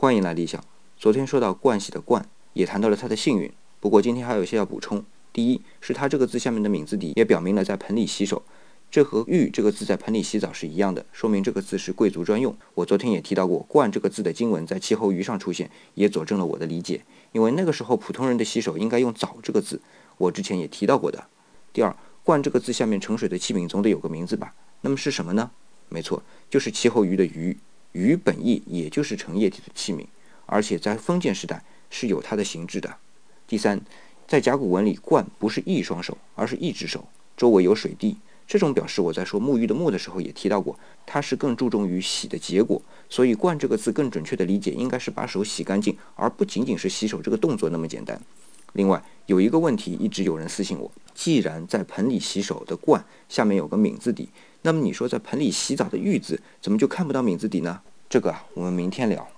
欢迎来理想。昨天说到盥洗的盥，也谈到了它的幸运。不过今天还有一些要补充。第一是它这个字下面的名字底也表明了在盆里洗手，这和浴这个字在盆里洗澡是一样的，说明这个字是贵族专用。我昨天也提到过，盥这个字的经文在气候鱼上出现，也佐证了我的理解。因为那个时候普通人的洗手应该用澡这个字，我之前也提到过的。第二，盥这个字下面盛水的器皿总得有个名字吧？那么是什么呢？没错，就是气候鱼的鱼。鱼本意也就是盛液体的器皿，而且在封建时代是有它的形制的。第三，在甲骨文里，冠不是一双手，而是一只手，周围有水滴。这种表示我在说沐浴的沐的时候也提到过，它是更注重于洗的结果，所以冠这个字更准确的理解应该是把手洗干净，而不仅仅是洗手这个动作那么简单。另外有一个问题一直有人私信我，既然在盆里洗手的罐下面有个皿字底。那么你说在盆里洗澡的浴字怎么就看不到皿字底呢？这个啊，我们明天聊。